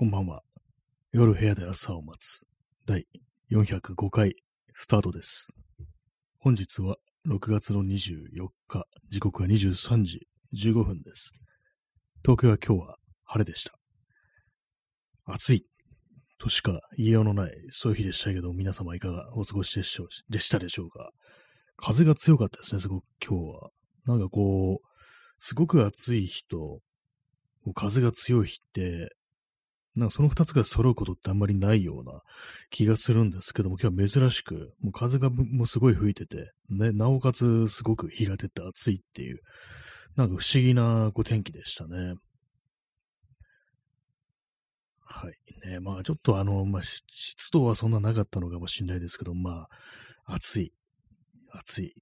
こんばんは。夜部屋で朝を待つ。第405回スタートです。本日は6月の24日、時刻は23時15分です。東京は今日は晴れでした。暑いとしか言いようのない、そういう日でしたけど、皆様いかがお過ごしでしょうでしたでしょうか。風が強かったですね、すごく今日は。なんかこう、すごく暑い日と、風が強い日って、なんかその二つが揃うことってあんまりないような気がするんですけども、今日は珍しく、もう風がもうすごい吹いてて、ね、なおかつすごく日が出て暑いっていう、なんか不思議なこう天気でしたね。はい。ね、まあちょっとあの、まあ湿度はそんななかったのかもしれないですけど、まあ暑い。暑い。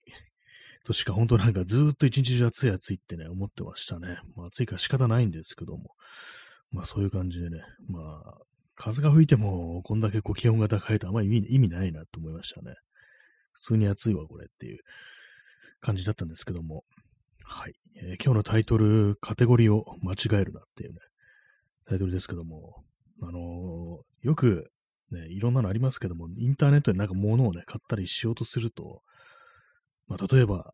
としか本当なんかずっと一日中暑い暑いってね、思ってましたね。まあ暑いから仕方ないんですけども。まあそういう感じでね、まあ、風が吹いてもこんだけこう気温が高いとあまり意味意味ないなと思いましたね。普通に暑いわ、これっていう感じだったんですけども。はい。えー今日のタイトル、カテゴリーを間違えるなっていうね、タイトルですけども、あのーよくね、いろんなのありますけども、インターネットでなんか物をね、買ったりしようとすると、まあ例えば、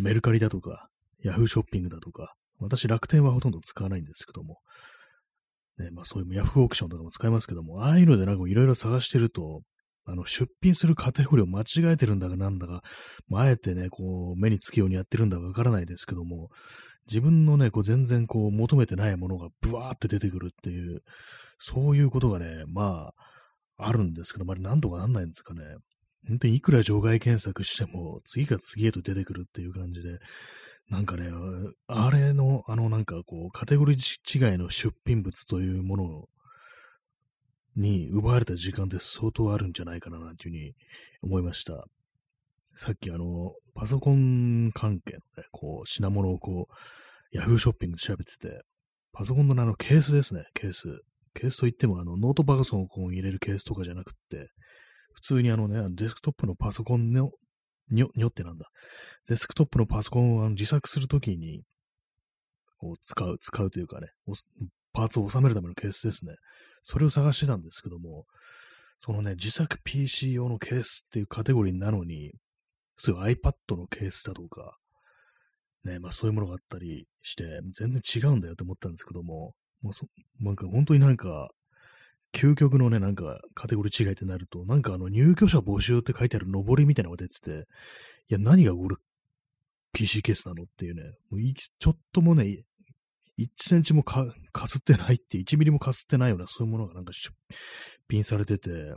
メルカリだとか、ヤフーショッピングだとか、私楽天はほとんど使わないんですけども、ね、まあそういうヤフーオークションとかも使いますけども、ああいうのでなんかいろいろ探してると、あの、出品するカテゴリーを間違えてるんだかなんだか、まああえてね、こう、目につくようにやってるんだかわからないですけども、自分のね、こう全然こう求めてないものがブワーって出てくるっていう、そういうことがね、まあ、あるんですけど、まあ、なんとかなんないんですかね。本当にいくら除外検索しても、次か次へと出てくるっていう感じで、なんかね、あれの、あのなんかこう、カテゴリー違いの出品物というものに奪われた時間って相当あるんじゃないかな、なんていうふうに思いました。さっきあの、パソコン関係のね、こう、品物をこう、ヤフーショッピングで調べてて、パソコンのあのケースですね、ケース。ケースといっても、あの、ノートパソコンを入れるケースとかじゃなくって、普通にあのね、デスクトップのパソコンの、にょ、にょってなんだ。デスクトップのパソコンをあの自作するときに、こう使う、使うというかね、パーツを収めるためのケースですね。それを探してたんですけども、そのね、自作 PC 用のケースっていうカテゴリーなのに、そういう iPad のケースだとか、ね、まあそういうものがあったりして、全然違うんだよって思ったんですけども、もうそなんか本当になんか、究極のね、なんかカテゴリー違いってなると、なんかあの入居者募集って書いてある上りみたいなのが出てて、いや、何が俺 PC ケースなのっていうね、もうちょっともね、1センチもかかすってないって、1ミリもかすってないような、そういうものがなんか出品されてて、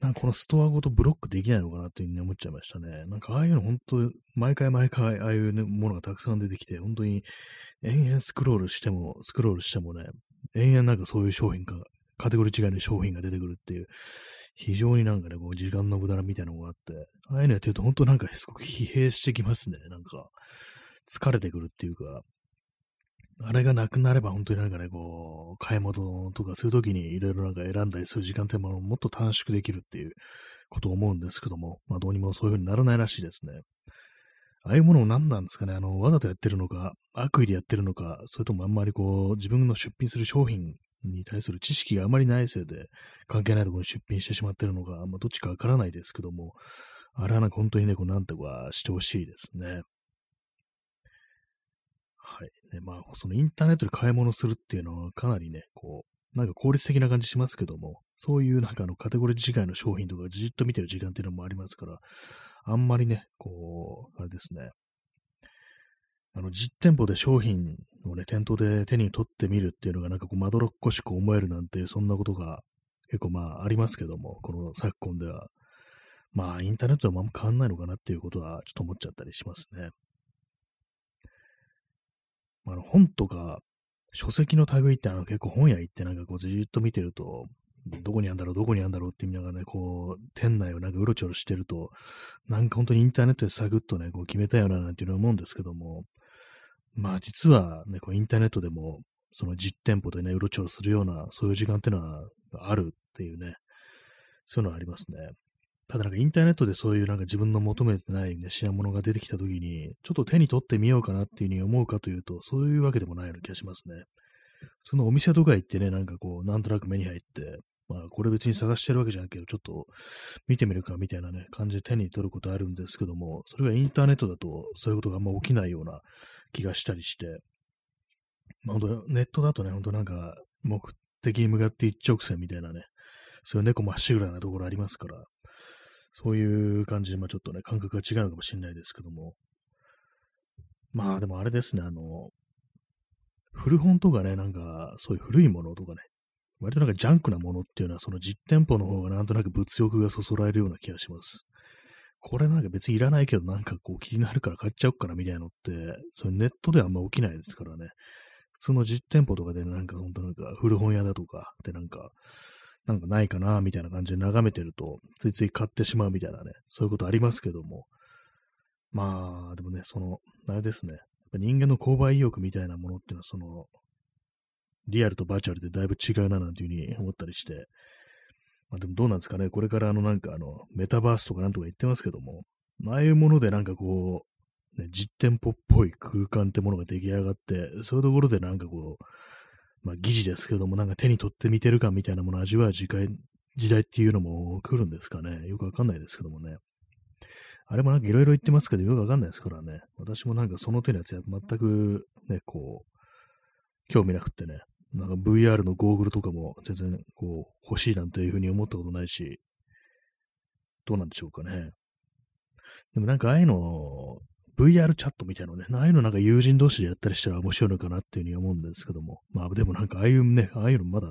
なんかこのストアごとブロックできないのかなっていうふうに思っちゃいましたね。なんかああいうの本当、毎回毎回ああいう、ものがたくさん出てきて、本当に延々スクロールしても、スクロールしてもね、延々なんかそういう商品か、カテゴリー違いの商品が出てくるっていう、非常になんかね、こう時間の無駄なみたいなのがあって、ああいうのやってると本当なんかすごく疲弊してきますね。なんか、疲れてくるっていうか、あれがなくなれば本当になんかね、こう、買い物とかするときにいろいろなんか選んだりする時間っていうものもっと短縮できるっていうことを思うんですけども、まあどうにもそういう風にならないらしいですね。ああいうものを何なんですかね、あの、わざとやってるのか、悪意でやってるのか、それともあんまりこう、自分の出品する商品に対する知識があまりないせいで、関係ないところに出品してしまってるのか、まあどっちかわからないですけども、あれはなんか本当にね、こうなんとかしてほしいですね。はい。ね、まあ、そのインターネットで買い物するっていうのはかなりね、こう、なんか効率的な感じしますけども、そういうなんかあのカテゴリー違いの商品とかじっと見てる時間っていうのもありますから、あんまりね、こう、あれですね、あの、実店舗で商品をね、店頭で手に取ってみるっていうのがなんかこう、まどろっこしく思えるなんて、そんなことが結構まあありますけども、この昨今では。まあ、インターネットはあんま変わんないのかなっていうことはちょっと思っちゃったりしますね。あの本とか書籍の類ってあの結構本屋行ってなんかこうじーっと見てると、どこにあるんだろう、どこにあるんだろうって見ながらね、こう、店内をなんかうろちょろしてると、なんか本当にインターネットでサクッとね、こう決めたよななんていうの思うんですけども、まあ実はね、こうインターネットでも、その実店舗でね、うろちょろするような、そういう時間っていうのはあるっていうね、そういうのはありますね。ただなんかインターネットでそういうなんか自分の求めてない、ね、品物が出てきたときに、ちょっと手に取ってみようかなっていうふうに思うかというと、そういうわけでもないような気がしますね。普通のお店とか行ってね、なんかこう、なんとなく目に入って、まあ、これ別に探してるわけじゃないけど、ちょっと見てみるかみたいなね、感じで手に取ることあるんですけども、それがインターネットだと、そういうことがあんま起きないような気がしたりして、まあ、本当ネットだとね、本当なんか、目的に向かって一直線みたいなね、そういう猫まっしぐらなところありますから、そういう感じで、まあちょっとね、感覚が違うのかもしれないですけども、まあでもあれですね、あの、古本とかね、なんか、そういう古いものとかね、割となんかジャンクなものっていうのは、その実店舗の方がなんとなく物欲がそそられるような気がします。これなんか別にいらないけど、なんかこう気になるから買っちゃおうかなみたいなのって、それネットではあんま起きないですからね。普通の実店舗とかでなんか本当なんか古本屋だとかでなんか、なんかないかなみたいな感じで眺めてると、ついつい買ってしまうみたいなね、そういうことありますけども。まあ、でもね、その、あれですね。人間の購買意欲みたいなものっていうのは、その、リアルとバーチャルでだいぶ違うななんていうふうに思ったりして、まあでもどうなんですかね、これからあのなんかあの、メタバースとかなんとか言ってますけども、ああいうものでなんかこう、ね、実店舗っぽい空間ってものが出来上がって、そういうところでなんかこう、まあ疑似ですけども、なんか手に取ってみてる感みたいなものを味わう時代時代っていうのも来るんですかね。よくわかんないですけどもね。あれもなんかいろいろ言ってますけど、よくわかんないですからね。私もなんかその手のやつは全くね、こう、興味なくってね。なんか VR のゴーグルとかも全然こう欲しいなんていうふうに思ったことないし、どうなんでしょうかね。でもなんかああいうの、VR チャットみたいなのね、ああいうのなんか友人同士でやったりしたら面白いのかなっていうふうに思うんですけども。まあでもなんかああいうね、ああいうのまだ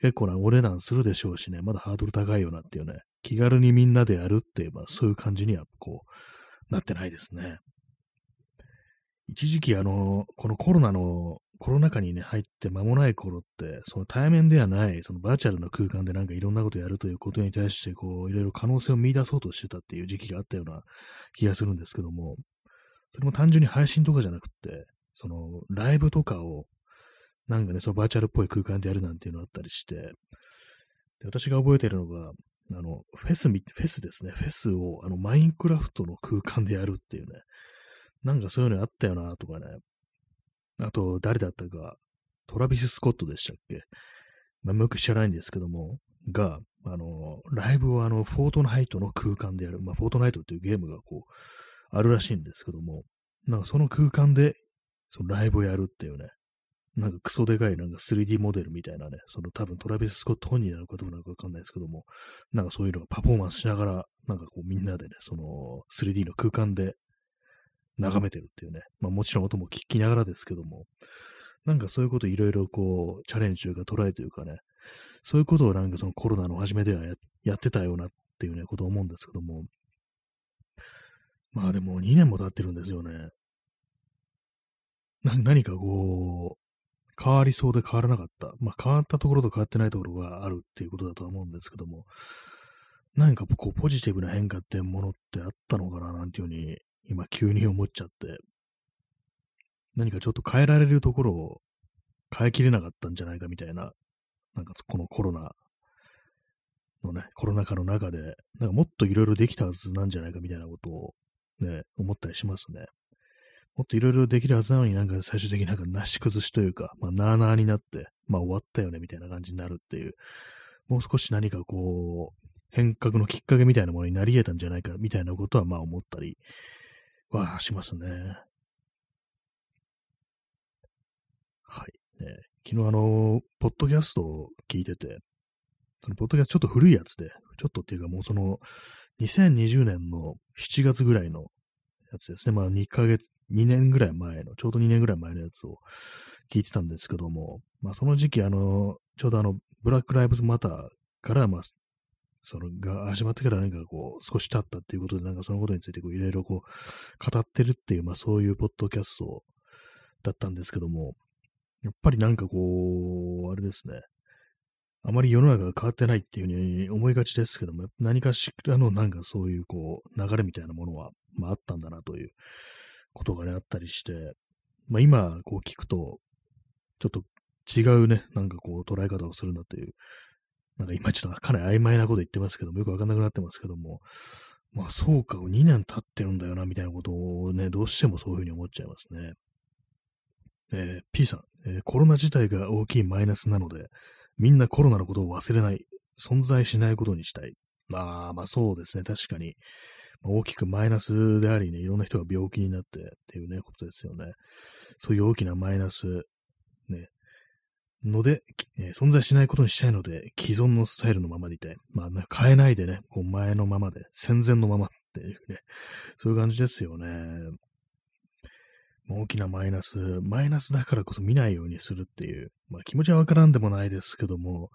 結構なお値段するでしょうしね、まだハードル高いよなっていうね、気軽にみんなでやるって言えばそういう感じにはこう、なってないですね。一時期あの、このコロナのコロナ禍にね、入って間もない頃って、その対面ではない、そのバーチャルの空間でなんかいろんなことやるということに対して、こう、いろいろ可能性を見出そうとしてたっていう時期があったような気がするんですけども、それも単純に配信とかじゃなくて、その、ライブとかを、なんかね、そのバーチャルっぽい空間でやるなんていうのあったりして、で私が覚えてるのが、あの、フェスフェスですね。フェスを、あの、マインクラフトの空間でやるっていうね。なんかそういうのあったよな、とかね。あと、誰だったか、トラビス・スコットでしたっけ？まあ、よく知らないんですけども、が、あの、ライブをあの、フォートナイトの空間でやる。まあ、フォートナイトっていうゲームがこう、あるらしいんですけども、なんかその空間で、そのライブをやるっていうね、なんかクソでかいなんか 3D モデルみたいなね、その多分トラビス・スコット本人なのかどうなのかわかんないですけども、なんかそういうのがパフォーマンスしながら、なんかこうみんなでね、その 3D の空間で眺めてるっていうね、まあもちろん音も聞きながらですけども、なんかそういうこといろいろこう、チャレンジというかトライというかね、そういうことをなんかそのコロナの初めではやってたようなっていうね、ことを思うんですけども、まあでも2年も経ってるんですよね。何かこう、変わりそうで変わらなかった。まあ変わったところと変わってないところがあるっていうことだとは思うんですけども、何かこうポジティブな変化っていうものってあったのかななんていうふうに今急に思っちゃって、何かちょっと変えられるところを変えきれなかったんじゃないかみたいな、なんかこのコロナのね、コロナ禍の中で、なんかもっといろいろできたはずなんじゃないかみたいなことをね、思ったりしますね。もっといろいろできるはずなのになんか最終的になんかなし崩しというか、まあなーなーになって、まあ終わったよねみたいな感じになるっていう、もう少し何かこう、変革のきっかけみたいなものになり得たんじゃないかみたいなことはまあ思ったりはしますね。はい。ね、昨日あの、ポッドキャストを聞いてて、そのポッドキャストちょっと古いやつで、ちょっとっていうかもうその、2020年の7月ぐらいのやつですね。まあ2ヶ月、2年ぐらい前の、ちょうど2年ぐらい前のやつを聞いてたんですけども、まあその時期あの、ちょうどあの、ブラックライブズマターから、まあ、そのが始まってから何かこう、少し経ったっていうことで、なんかそのことについてこういろいろこう、語ってるっていう、まあそういうポッドキャストだったんですけども、やっぱりなんかこう、あれですね。あまり世の中が変わってないっていうふうに思いがちですけども、何かしらのなんかそういうこう、流れみたいなものは、まああったんだなということがね、あったりして、まあ今こう聞くと、ちょっと違うね、なんかこう捉え方をするなという、なんか今ちょっとかなり曖昧なこと言ってますけども、よくわかんなくなってますけども、まあそうか、2年経ってるんだよな、みたいなことをね、どうしてもそういうふうに思っちゃいますね。えー、P さん、えー、コロナ自体が大きいマイナスなので、みんなコロナのことを忘れない、存在しないことにしたい。まあ、まあそうですね、確かに。大きくマイナスでありね、いろんな人が病気になってっていうね、ことですよね。そういう大きなマイナス、ので、えー、存在しないことにしたいので、既存のスタイルのままでいたい。まあ、変えないでね、こう前のままで、戦前のままっていうね、そういう感じですよね。大きなマイナス、マイナスだからこそ見ないようにするっていう、まあ気持ちはわからんでもないですけども、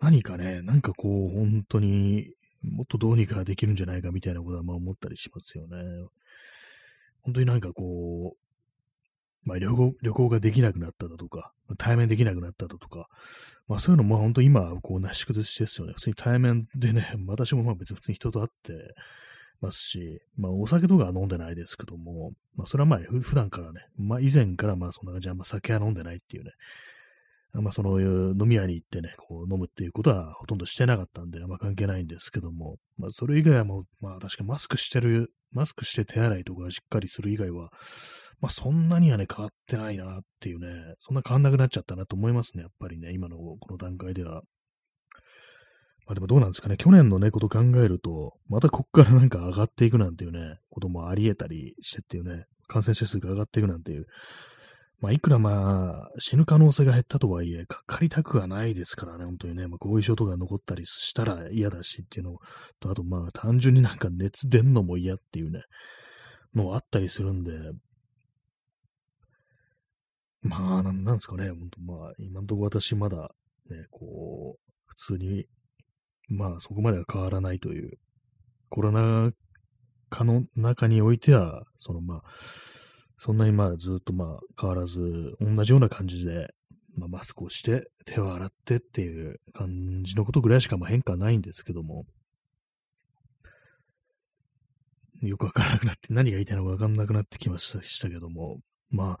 何かね、なんかこう、本当にもっとどうにかできるんじゃないかみたいなことはまあ思ったりしますよね。本当になんかこう、まあ旅行、旅行ができなくなっただとか、対面できなくなっただとか、まあそういうのも本当今、こう、なし崩しですよね。普通に対面でね、私もまあ別に普通に人と会ってますし、まあお酒とかは飲んでないですけども、まあそれはまあ普段からね、まあ以前からまあそんな感じであんま酒は飲んでないっていうね、まあ、その飲み屋に行ってね、こう飲むっていうことはほとんどしてなかったんで、あんま関係ないんですけども、まあ、それ以外はもう、まあ、確かマスクしてる、マスクして手洗いとかしっかりする以外は、まあ、そんなにはね、変わってないなっていうね、そんな変わんなくなっちゃったなと思いますね、やっぱりね、今のこの段階では。まあでもどうなんですかね、去年のね、こと考えると、またこっからなんか上がっていくなんていうね、こともあり得たりしてっていうね、感染者数が上がっていくなんていう、まあ、いくらまあ、死ぬ可能性が減ったとはいえ、かかりたくはないですからね、本当にね、まあ、後遺症とか残ったりしたら嫌だしっていうのと、あとまあ、単純になんか熱出んのも嫌っていうね、のあったりするんで、まあ、なんなんですかね、本当まあ、今んとこ私まだ、ね、こう、普通に、まあ、そこまでは変わらないという、コロナ禍の中においては、そのまあ、そんなにまあずっとまあ変わらず、同じような感じで、まあ、マスクをして、手を洗ってっていう感じのことぐらいしかまあ変化ないんですけども、よくわからなくなって、何が言いたいのかわかんなくなってきましたけども、まあ、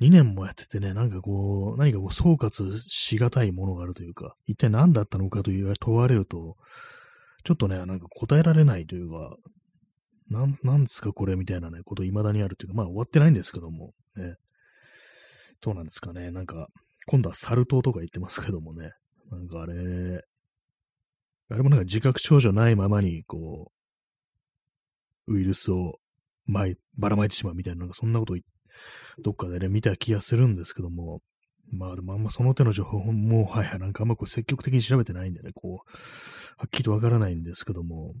2年もやっててね、なんかこう、何かこう総括しがたいものがあるというか、一体何だったのかという問われると、ちょっとね、なんか答えられないというか、なん、なんですかこれみたいなね、こと未だにあるというか、まあ終わってないんですけども、ね。どうなんですかね。なんか、今度はサル痘とか言ってますけどもね。なんかあれ、あれもなんか自覚症状ないままに、こう、ウイルスを、ばらまいてしまうみたいな、なんかそんなこと言っどっかでね、見た気がするんですけども、まあでもあんまその手の情報も、はいはい、なんかあんまこう積極的に調べてないんでね、こう、はっきりとわからないんですけども、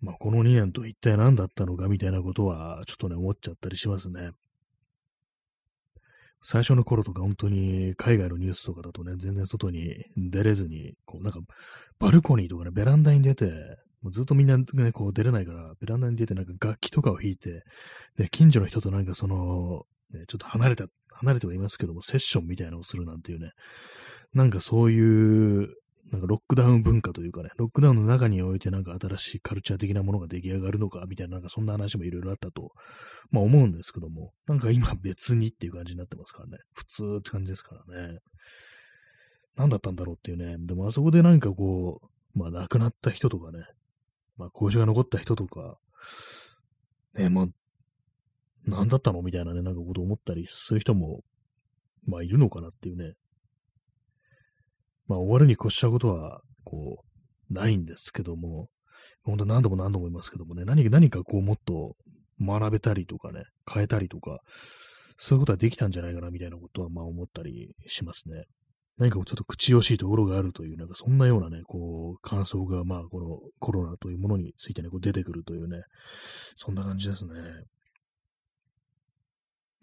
まあ、この2年と一体何だったのかみたいなことは、ちょっとね、思っちゃったりしますね。最初の頃とか本当に海外のニュースとかだとね、全然外に出れずに、こうなんかバルコニーとかね、ベランダに出て、もうずっとみんなね、こう出れないから、ベランダに出てなんか楽器とかを弾いて、で、近所の人となんかその、ね、ちょっと離れた、離れてはいますけども、セッションみたいなのをするなんていうね、なんかそういうなんかロックダウン文化というかね、ロックダウンの中においてなんか新しいカルチャー的なものが出来上がるのか、みたいな、なんかそんな話もいろいろあったと、まあ思うんですけども、なんか今別にっていう感じになってますからね、普通って感じですからね。何だったんだろうっていうね、でもあそこでなんかこう、まあ亡くなった人とかね、まあ後遺症が残った人とか、ね、まあ、何だったの？みたいなね、なんかこと思ったりする人も、まあいるのかなっていうね、まあ終わるに越したことは、こう、ないんですけども、本当何度も何度も言いますけどもね、何か何かこうもっと学べたりとかね、変えたりとか、そういうことはできたんじゃないかなみたいなことはまあ思ったりしますね。何かちょっと口惜しいところがあるという、なんかそんなようなね、こう、感想がまあこのコロナというものについてね、こう出てくるというね、そんな感じですね。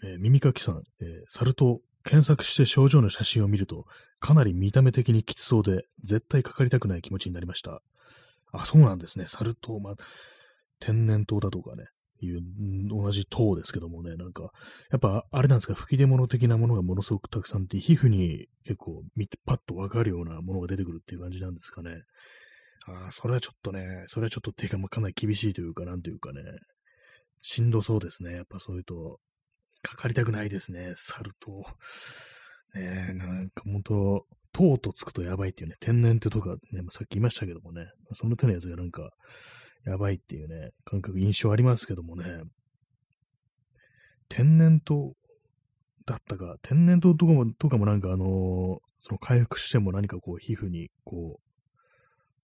えー、耳かきさん、えー、サル痘検索して症状の写真を見ると、かなり見た目的にきつそうで、絶対かかりたくない気持ちになりました。あ、そうなんですね。サル痘、まあ、天然痘だとかね、いう同じ糖ですけどもね、なんか、やっぱあれなんですか、吹き出物的なものがものすごくたくさんって、皮膚に結構見てパッとわかるようなものが出てくるっていう感じなんですかね。ああ、それはちょっとね、それはちょっと手がかなり厳しいというか、なんというかね、しんどそうですね。やっぱそういうと、かかりたくないですね。猿と。ねえ、なんか本当、糖とつくとやばいっていうね、天然ってとかね、さっき言いましたけどもね、その手のやつがなんか、やばいっていうね、感覚、印象ありますけどもね、天然と、だったか、天然痘とかも、とかもなんかあのーその回復しても何かこう皮膚にこ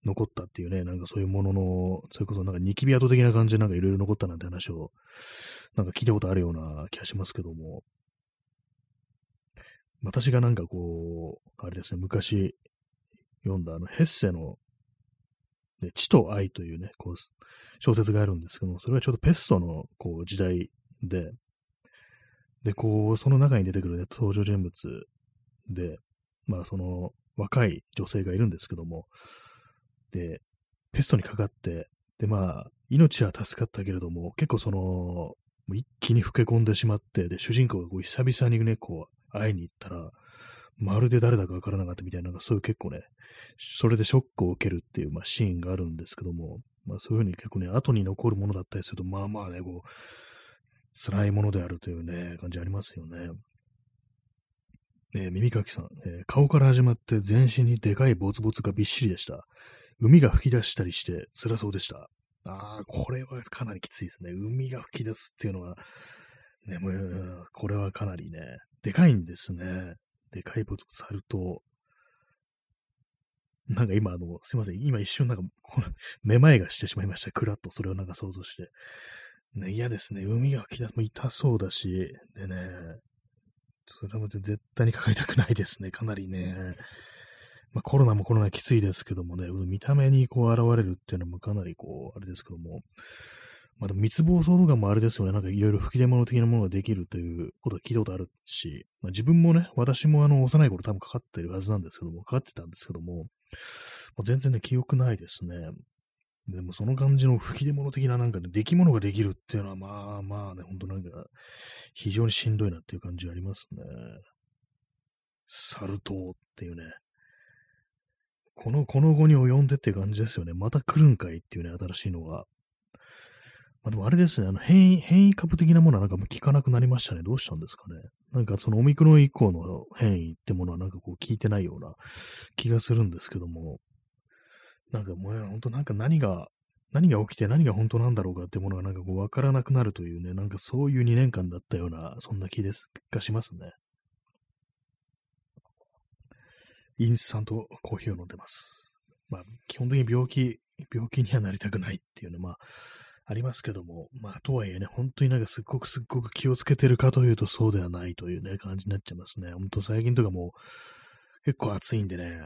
う、残ったっていうね、なんかそういうものの、それこそなんかニキビ跡的な感じでなんかいろいろ残ったなんて話を、なんか聞いたことあるような気がしますけども、私がなんかこう、あれですね、昔読んだあのヘッセの、ね、地と愛というね、こう、小説があるんですけども、それはちょうどペストのこう時代で、で、こう、その中に出てくる、ね、登場人物で、まあ、その、若い女性がいるんですけども、で、ペストにかかって、で、まあ、命は助かったけれども、結構その、一気に老け込んでしまって、で、主人公がこう久々にね、こう、会いに行ったら、まるで誰だかわからなかったみたいな、なんかそういう結構ね、それでショックを受けるっていう、まあ、シーンがあるんですけども、まあ、そういうふうに結構ね、後に残るものだったりすると、まあまあね、こう、辛いものであるというね、感じありますよね。えー、耳かきさん、えー、顔から始まって全身にでかいボツボツがびっしりでした。海が吹き出したりして辛そうでした。ああ、これはかなりきついですね。海が吹き出すっていうのは、ね、もう、これはかなりね、でかいんですね。でかいボツボツあると、なんか今、あの、すいません。今一瞬なんか、めまいがしてしまいました。くらっとそれをなんか想像して。ね、嫌ですね。海が吹き出すも痛そうだし、でね、それは絶対にかかりたくないですね。かなりね。まあ、コロナもコロナきついですけどもね、見た目にこう現れるっていうのもかなりこう、あれですけども、まあでも密房層とかもあれですよね、なんかいろいろ吹き出物的なものができるということは聞いたことあるし、まあ、自分もね、私もあの幼い頃多分かかってるはずなんですけども、かかってたんですけども、まあ、全然ね、記憶ないですね。でもその感じの吹き出物的ななんかね、出来物ができるっていうのはまあまあね、ほんとなんか非常にしんどいなっていう感じありますね。サル痘っていうね。この、この後に及んでって感じですよね。また来るんかいっていうね、新しいのが。まあでもあれですね、あの変異、変異株的なものはなんかもう効かなくなりましたね。どうしたんですかね。なんかそのオミクロン以降の変異ってものはなんかこう効いてないような気がするんですけども、なんかもう本当なんか何が、何が起きて何が本当なんだろうかってものがなんかこう分からなくなるというね、なんかそういう2年間だったような、そんな気ですがしますね。インスタントコーヒーを飲んでます。まあ、基本的に病気、病気にはなりたくないっていうね、まあ、ありますけども、まあ、とはいえね、本当になんかすっごくすっごく気をつけてるかというとそうではないというね、感じになっちゃいますね。本当最近とかもう結構暑いんでね、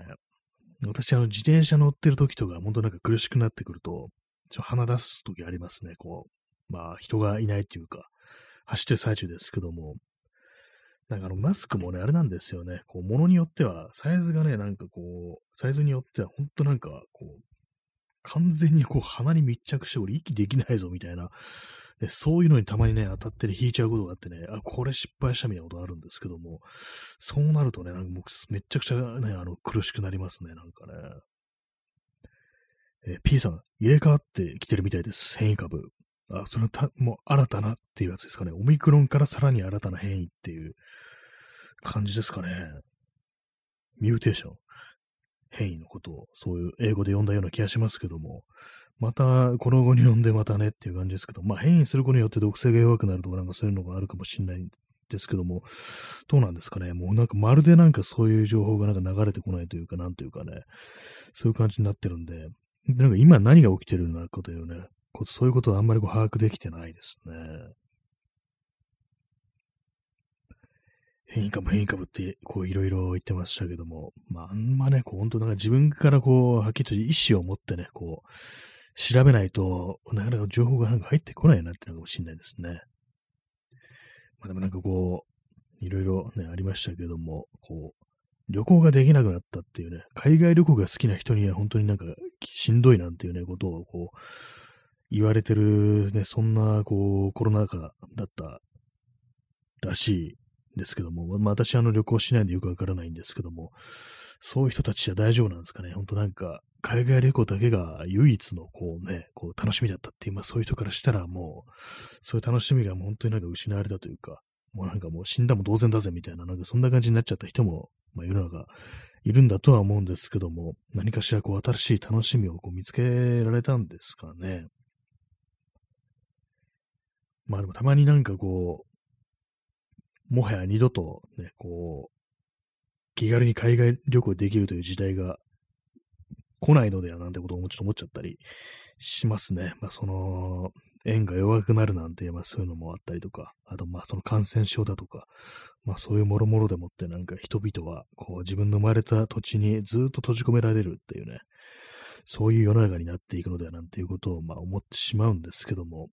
私、あの、自転車乗ってる時とか、本当なんか苦しくなってくると、ちょ鼻出す時ありますね、こう。まあ、人がいないっていうか、走ってる最中ですけども、なんかあの、マスクもね、あれなんですよね。こう、ものによっては、サイズがね、なんかこう、サイズによっては、ほんとなんか、こう、完全にこう、鼻に密着して、俺、息できないぞ、みたいなで、そういうのにたまにね、当たってね引いちゃうことがあってね、あ、これ失敗したみたいなことあるんですけども、そうなるとね、なんかもうめちゃくちゃね、あの、苦しくなりますね、なんかね。えー、P さん、入れ替わってきてるみたいです、変異株。あ、それはた、もう新たなっていうやつですかね。オミクロンからさらに新たな変異っていう感じですかね。ミューテーション。変異のことを、そういう英語で読んだような気がしますけども、また、この後に読んでまたねっていう感じですけど、まあ変異することによって毒性が弱くなるとかなんかそういうのがあるかもしれないんですけども、どうなんですかね？もうなんかまるでなんかそういう情報がなんか流れてこないというか、なんというかね、そういう感じになってるんで、なんか今何が起きてるのかというね、そういうことはあんまりこう把握できてないですね。変異株、変異株って、こう、いろいろ言ってましたけども、まあ、あんまね、こう、本当なんか自分からこう、はっきりと意思を持ってね、こう、調べないとなかなか情報がなんか入ってこないなってのかもしれないですね。まあでもなんかこう、いろいろね、ありましたけども、こう、旅行ができなくなったっていうね、海外旅行が好きな人には本当になんかしんどいなんていうね、ことをこう、言われてるね、そんなこう、コロナ禍だったらしいですけども、まあ私あの旅行しないんでよくわからないんですけども、そういう人たちは大丈夫なんですかね。本当なんか、海外旅行だけが唯一のこうね、こう楽しみだったっていう、まあそういう人からしたらもう、そういう楽しみが本当になんか失われたというか、もうなんかもう死んだも同然だぜみたいな、なんかそんな感じになっちゃった人も、まあ世の中いるんだとは思うんですけども、何かしらこう新しい楽しみをこう見つけられたんですかね。まあでもたまになんかこう、もはや二度とね、こう、気軽に海外旅行できるという時代が来ないのではなんてことをちょっと思っちゃったりしますね。まあ、その、縁が弱くなるなんて、まあそういうのもあったりとか、あとまあその感染症だとか、まあそういうもろもろでもってなんか人々はこう自分の生まれた土地にずっと閉じ込められるっていうね、そういう世の中になっていくのではなんていうことをまあ思ってしまうんですけども、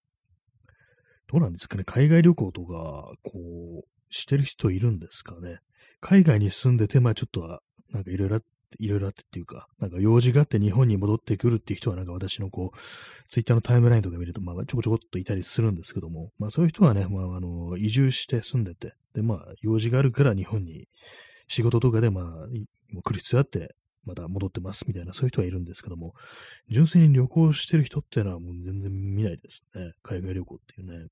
どうなんですかね、海外旅行とか、こう、してる人いるんですかね。海外に住んでて、まあちょっとは、なんかいろいろいろいろあってっていうか、なんか用事があって日本に戻ってくるっていう人はなんか私のこう、ツイッターのタイムラインとか見ると、まあちょこちょこっといたりするんですけども、まあそういう人はね、まああの、移住して住んでて、でまあ用事があるから日本に仕事とかでまあ、もう来る必要あって、また戻ってますみたいな、そういう人はいるんですけども、純粋に旅行してる人っていうのはもう全然見ないですね。海外旅行っていうね。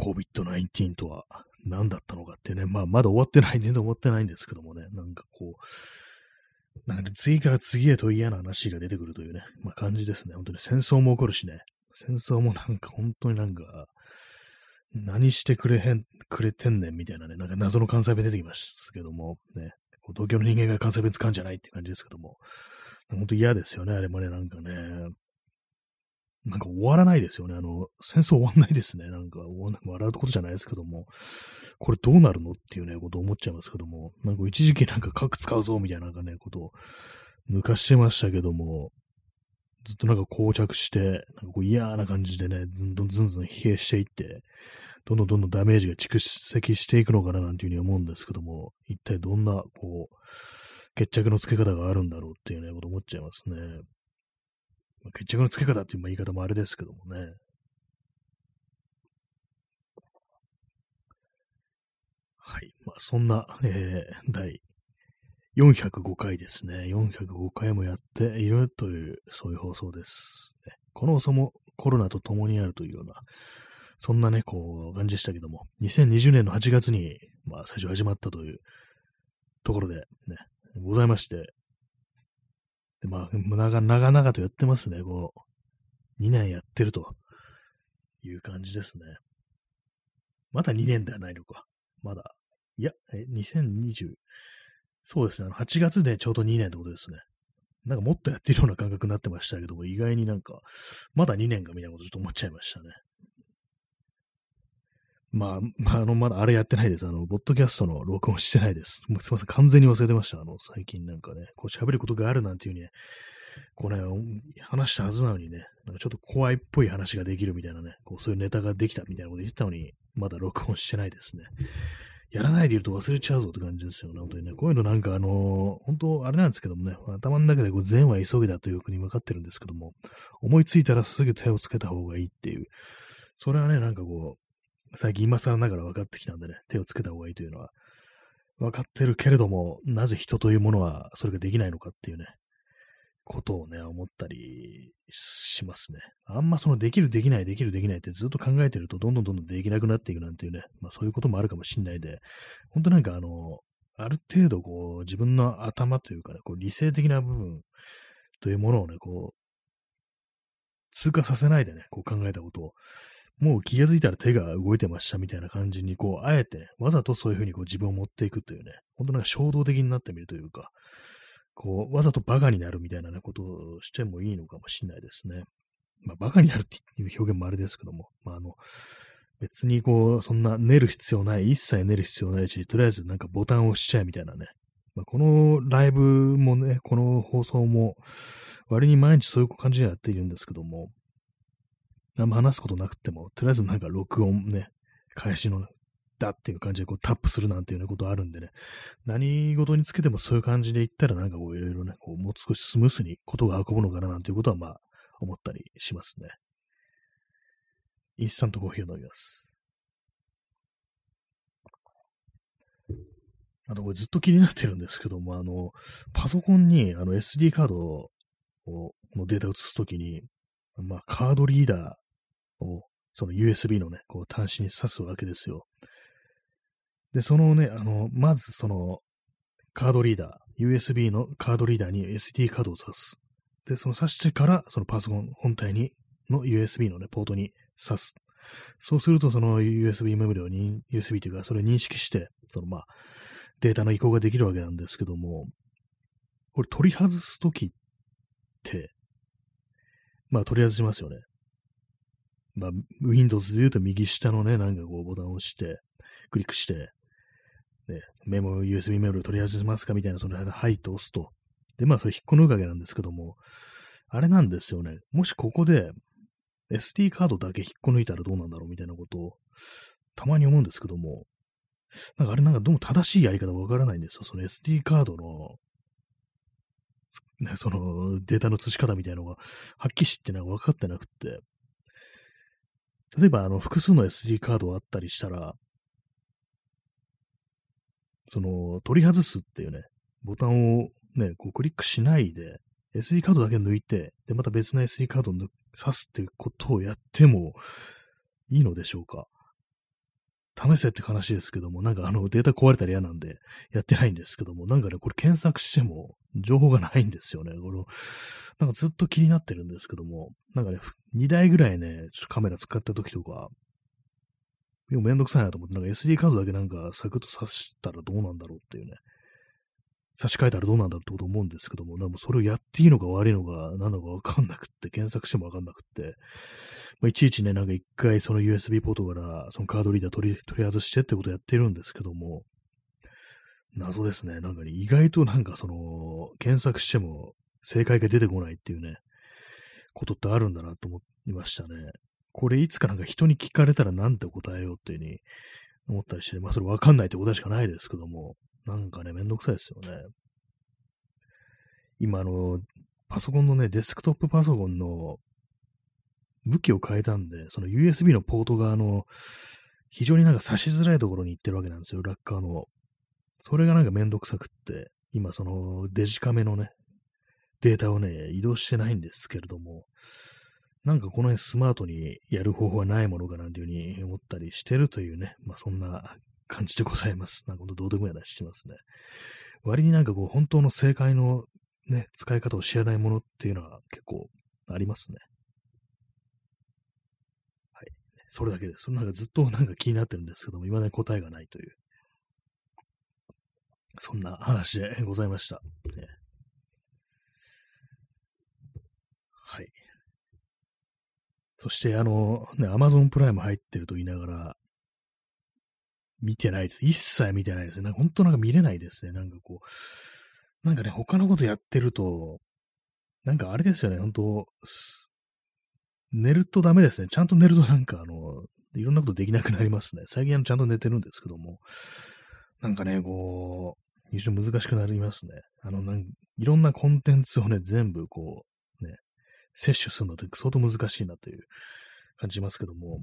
COVID-19 とは何だったのかっていうね、まあ、まだ終わってない、全然終わってないんですけどもね、なんかこう、なんか次から次へと嫌な話が出てくるというね、まあ感じですね。本当に。戦争も起こるしね、戦争もなんか本当になんか、何してくれへん、くれてんねんみたいなね、なんか謎の関西弁出てきますけども、ね、東京の人間が関西弁使うんじゃないって感じですけども、本当嫌ですよね、あれもね、なんかね。なんか終わらないですよね。あの、戦争終わんないですね。なんか、笑うことじゃないですけども、これどうなるのっていうね、ことを思っちゃいますけども、なんか一時期なんか核使うぞみたいななんかね、ことを抜かしてましたけども、ずっとなんか膠着して、なんかこう嫌な感じでね、ずんどんずんずん疲弊していって、どんどんどんどんダメージが蓄積していくのかななんていうふうに思うんですけども、一体どんな、こう、決着のつけ方があるんだろうっていうね、こと思っちゃいますね。決着のつけ方っていう言い方もあれですけどもね。はい。まあ、そんな、えー、第405回ですね。405回もやっているという、そういう放送です。この放送もコロナと共にあるというような、そんなね、こう、感じでしたけども、2020年の8月に、まあ、最初始まったというところで、ね、ございまして、で、まあ、長々とやってますね。こう、2年やってるという感じですね。まだ2年ではないのか。まだ。いや、え、2020、そうですね。8月でちょうど2年ってことですね。なんかもっとやってるような感覚になってましたけども、意外になんか、まだ2年かみたいなことちょっと思っちゃいましたね。まあ、まあ、あの、まだあれやってないです。あの、ボッドキャストの録音してないです。もうすいません。完全に忘れてました。あの、最近なんかね、こう喋ることがあるなんていうね、こうね、話したはずなのにね、なんかちょっと怖いっぽい話ができるみたいなね、こうそういうネタができたみたいなこと言ったのに、まだ録音してないですね。やらないでいると忘れちゃうぞって感じですよね、本当にね。こういうのなんかあのー、本当あれなんですけどもね、頭の中でこう善は急ぎだというふうに向かってるんですけども、思いついたらすぐ手をつけた方がいいっていう、それはね、なんかこう、最近今更ながら分かってきたんでね、手をつけた方がいいというのは、分かってるけれども、なぜ人というものはそれができないのかっていうね、ことをね、思ったりしますね。あんまそのできる、できない、できる、できないってずっと考えてると、どんどんどんどんできなくなっていくなんていうね、まあそういうこともあるかもしんないで、本当なんかあの、ある程度こう、自分の頭というかね、こう理性的な部分というものをね、こう、通過させないでね、こう考えたことをもう気がついたら手が動いてましたみたいな感じに、こう、あえて、わざとそういうふうにこう自分を持っていくというね、本当なんか衝動的になってみるというか、こう、わざとバカになるみたいな、ね、ことをしてもいいのかもしれないですね。まあ、バカになるっていう表現もあれですけども、まあ、あの、別にこう、そんな寝る必要ない、一切寝る必要ないし、とりあえずなんかボタンを押しちゃえみたいなね。まあ、このライブもね、この放送も、割に毎日そういう感じでやっているんですけども、何も話すことなくても、とりあえずなんか録音ね、返しの、だっていう感じでこうタップするなんていうようなことあるんでね、何事につけてもそういう感じで言ったらなんかこういろいろね、こうもう少しスムースにことが運ぶのかななんていうことはまあ思ったりしますね。インスタントコーヒーを飲みます。あとこれずっと気になってるんですけども、あの、パソコンにあの SD カードをのデータを移すときに、まあ、カードリーダーを、その USB のね、こう端子に挿すわけですよ。で、そのね、あの、まずその、カードリーダー、USB のカードリーダーに SD カードを挿す。で、その挿してから、そのパソコン本体に、の USB のね、ポートに挿す。そうすると、その USB メモリをに、USB というか、それを認識して、そのまあ、データの移行ができるわけなんですけども、これ取り外すときって、まあ取り外しますよね。まあ、Windows で言うと右下のね、なんかこうボタンを押して、クリックして、ね、メモ、USB メモリを取り外しますかみたいな、その、はいと押すと。で、まあそれ引っこ抜くわけなんですけども、あれなんですよね。もしここで SD カードだけ引っこ抜いたらどうなんだろうみたいなことを、たまに思うんですけども、なんかあれなんかどうも正しいやり方わからないんですよ。その SD カードの、ね、そのデータの移し方みたいなのが、はっきりしてなんか分かってなくって、例えばあの複数の SD カードがあったりしたら、その取り外すっていうね、ボタンをね、こうクリックしないで、SD カードだけ抜いて、で、また別の SD カードを挿すっていうことをやってもいいのでしょうか？試せって話ですけども、なんかあのデータ壊れたら嫌なんでやってないんですけども、なんかね、これ検索しても情報がないんですよね。このなんかずっと気になってるんですけども、なんかね、2台ぐらいね、ちょっとカメラ使った時とか、でもめんどくさいなと思って、なんか SD カードだけなんかサクッと挿したらどうなんだろうっていうね、差し替えたらどうなんだろうってこと思うんですけども、でもそれをやっていいのか悪いのか何なのかわかんなくって、検索してもわかんなくって、まあ、いちいちね、なんか一回その USB ポートからそのカードリーダー取り取り外してってことやってるんですけども、謎ですね。なんかね、意外となんかその、検索しても正解が出てこないっていうね、ことってあるんだなと思いましたね。これいつかなんか人に聞かれたらなんて答えようっていうふうに思ったりして、まあそれわかんないって答えしかないですけども、なんかね、めんどくさいですよね。今、あの、パソコンのね、デスクトップパソコンの武器を変えたんで、その USB のポートが、あの、非常になんか差しづらいところに行ってるわけなんですよ、ラッカーの。それがなんかめんどくさくって、今、そのデジカメのね、データをね、移動してないんですけれども、なんかこの辺スマートにやる方法はないものかなんていうふうに思ったりしてるというね、まあそんな感じでございます。なんかどうでもいい話してますね。割になんかこう、本当の正解のね、使い方を知らないものっていうのは結構ありますね。はい。それだけです。そのなんかずっとなんか気になってるんですけども、未だに答えがないという。そんな話でございました。ね、はい。そして、あの、ね、アマゾンプライム入ってると言いながら、見てないです。一切見てないですね。なんか本当なんか見れないですね。なんかこう、なんかね、他のことやってると、なんかあれですよね、本当寝るとダメですね。ちゃんと寝るとなんかあの、いろんなことできなくなりますね。最近はちゃんと寝てるんですけども、なんかね、こう、非常に難しくなりますね。あの、なんいろんなコンテンツをね、全部こう、ね、摂取するのって相当難しいなという感じますけども、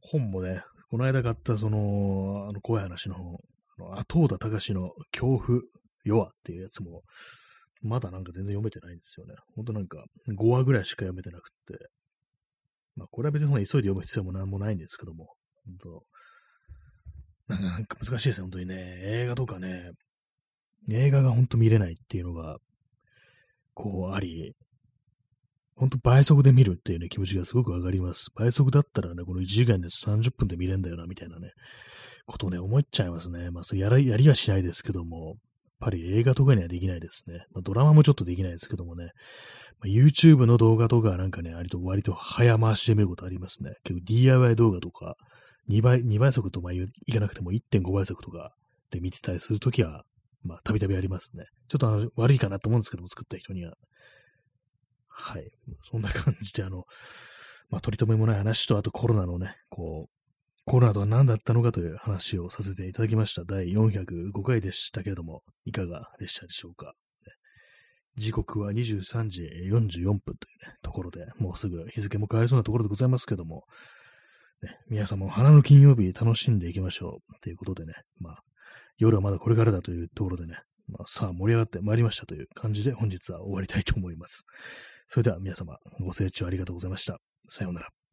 本もね、この間買ったその、あの怖い話の、あの後田隆の恐怖弱っていうやつも、まだなんか全然読めてないんですよね。ほんとなんか5話ぐらいしか読めてなくって。まあこれは別にそんな急いで読む必要もなんもないんですけども、本当なんか難しいですね、本当にね。映画とかね、映画が本当見れないっていうのが、こうあり、ほんと倍速で見るっていうね、気持ちがすごくわかります。倍速だったらね、この1時間で30分で見れんだよな、みたいなね、ことをね、思っちゃいますね。まあ、そやらやりはしないですけども、やっぱり映画とかにはできないですね。まあ、ドラマもちょっとできないですけどもね、まあ、YouTube の動画とかなんかね、割と割と早回しで見ることありますね。結構 DIY 動画とか、2倍、2倍速とまあいかなくても1.5倍速とかで見てたりするときは、まあ、たびたびありますね。ちょっとあの悪いかなと思うんですけども、作った人には。はい。そんな感じで、あの、まあ、取り留めもない話と、あとコロナのね、こう、コロナとは何だったのかという話をさせていただきました。第405回でしたけれども、いかがでしたでしょうか。時刻は23時44分というね、ところで、もうすぐ日付も変わりそうなところでございますけども、ね、皆さんも花の金曜日楽しんでいきましょう。ということでね、まあ、夜はまだこれからだというところでね、まあ、さあ盛り上がってまいりましたという感じで本日は終わりたいと思います。それでは皆様、ご清聴ありがとうございました。さようなら。